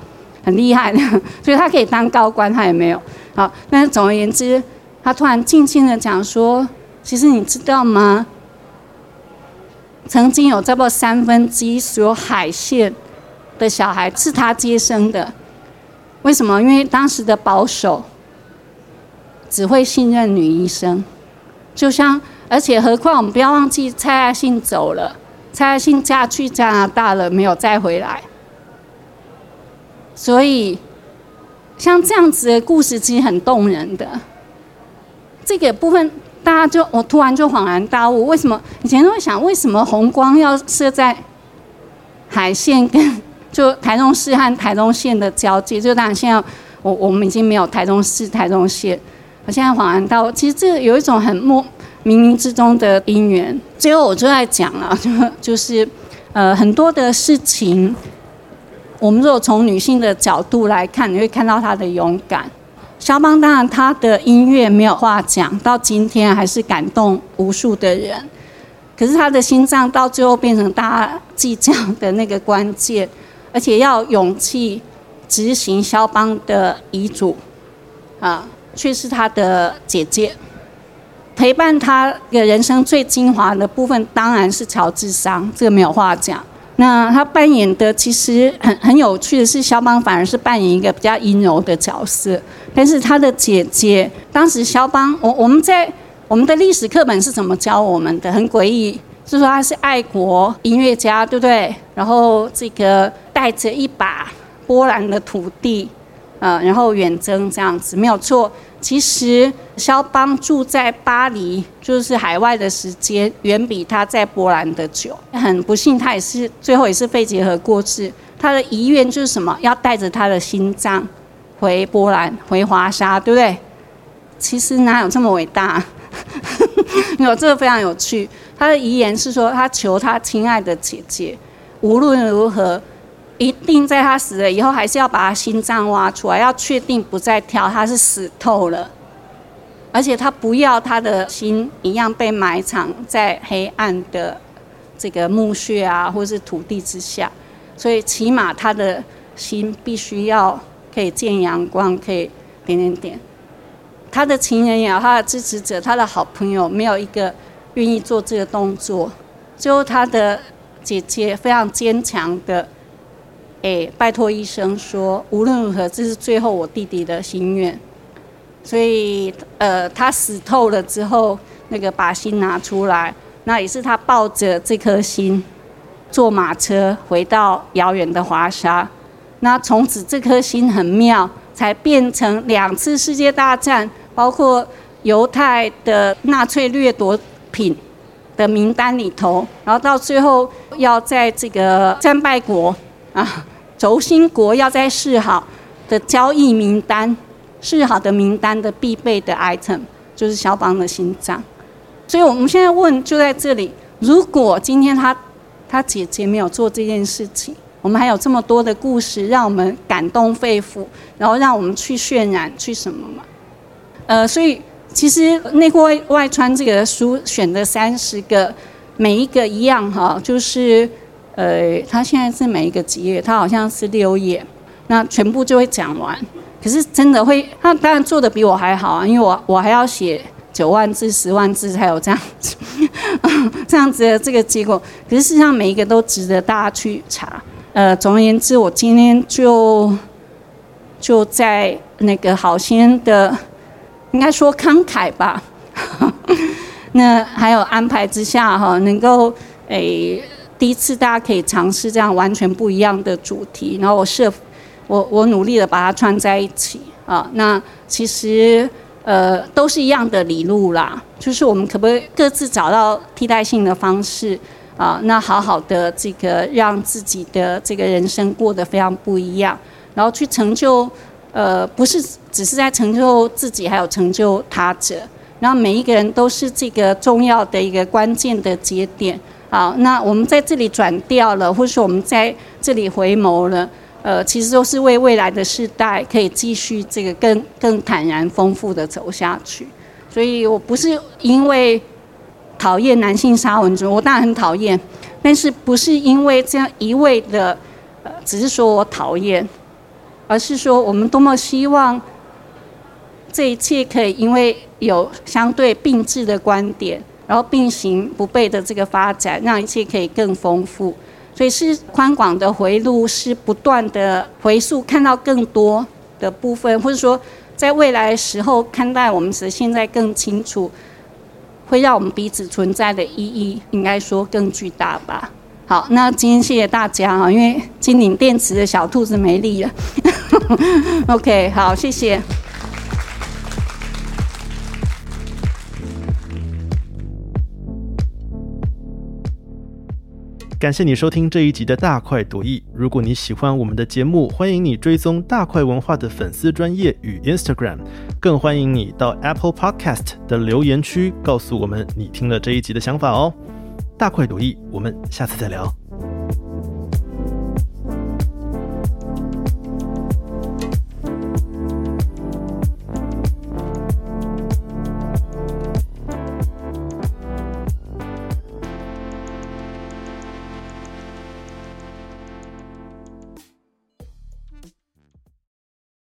很厉害的，所以她可以当高官，她也没有。好，但是总而言之，她突然静静的讲说，其实你知道吗？曾经有这么三分之一所有海线的小孩是她接生的，为什么？因为当时的保守只会信任女医生，就像而且何况我们不要忘记蔡爱信走了，蔡爱信嫁去加拿大了，没有再回来，所以像这样子的故事其实很动人的，这个部分。大家就我突然就恍然大悟，为什么以前都会想，为什么红光要设在海线跟就台中市和台中县的交界？就当然现在我我们已经没有台中市、台中县，我现在恍然大悟，其实这有一种很莫冥冥之中的因缘。最后我就在讲了，就 就是呃很多的事情，我们如果从女性的角度来看，你会看到她的勇敢。肖邦当然，他的音乐没有话讲，到今天还是感动无数的人。可是他的心脏到最后变成大家计较的那个关键，而且要勇气执行肖邦的遗嘱，啊，却是他的姐姐陪伴他的人生最精华的部分，当然是乔治桑，这个没有话讲。那他扮演的其实很很有趣的是，肖邦反而是扮演一个比较阴柔的角色。但是他的姐姐，当时肖邦，我我们在我们的历史课本是怎么教我们的？很诡异，是说他是爱国音乐家，对不对？然后这个带着一把波兰的土地，呃，然后远征这样子，没有错。其实肖邦住在巴黎，就是海外的时间远比他在波兰的久。很不幸，他也是最后也是肺结核过世。他的遗愿就是什么？要带着他的心脏回波兰，回华沙，对不对？其实哪有这么伟大？有这个非常有趣。他的遗言是说，他求他亲爱的姐姐，无论如何。一定在他死了以后，还是要把他心脏挖出来，要确定不再跳，他是死透了，而且他不要他的心一样被埋藏在黑暗的这个墓穴啊，或是土地之下，所以起码他的心必须要可以见阳光，可以点点点。他的情人也好，他的支持者，他的好朋友，没有一个愿意做这个动作。最后，他的姐姐非常坚强的。哎，拜托医生说，无论如何，这是最后我弟弟的心愿。所以，呃，他死透了之后，那个把心拿出来，那也是他抱着这颗心，坐马车回到遥远的华沙。那从此这颗心很妙，才变成两次世界大战，包括犹太的纳粹掠夺品的名单里头，然后到最后要在这个战败国啊。轴心国要在示好的交易名单，示好的名单的必备的 item 就是肖邦的心脏，所以我们现在问就在这里：如果今天他他姐姐没有做这件事情，我们还有这么多的故事让我们感动肺腑，然后让我们去渲染去什么嘛？呃，所以其实内国外外穿这个书选的三十个，每一个一样哈，就是。呃，他现在是每一个几页，他好像是六页，那全部就会讲完。可是真的会，他当然做的比我还好啊，因为我我还要写九万字、十万字才有这样子，这样子的这个结果。可是事实上每一个都值得大家去查。呃，总而言之，我今天就就在那个好心的，应该说慷慨吧，那还有安排之下哈，能够诶。第一次大家可以尝试这样完全不一样的主题，然后我设我我努力的把它串在一起啊。那其实呃都是一样的理路啦，就是我们可不可以各自找到替代性的方式啊？那好好的这个让自己的这个人生过得非常不一样，然后去成就呃不是只是在成就自己，还有成就他者，然后每一个人都是这个重要的一个关键的节点。好，那我们在这里转掉了，或者说我们在这里回眸了，呃，其实都是为未来的世代可以继续这个更更坦然、丰富的走下去。所以我不是因为讨厌男性沙文主，我当然很讨厌，但是不是因为这样一味的，呃，只是说我讨厌，而是说我们多么希望这一切可以因为有相对并置的观点，然后并行不悖的这个发展，让一切可以更丰富。所以是宽广的回路，是不断的回溯，看到更多的部分，或者说。在未来时候看待我们是现在更清楚，会让我们彼此存在的意义，应该说更巨大吧。好，那今天谢谢大家啊，因为金领电池的小兔子没力了。OK，好，谢谢。感谢你收听这一集的大快朵颐。如果你喜欢我们的节目，欢迎你追踪大快文化的粉丝专业与 Instagram，更欢迎你到 Apple Podcast 的留言区告诉我们你听了这一集的想法哦。大快朵颐，我们下次再聊。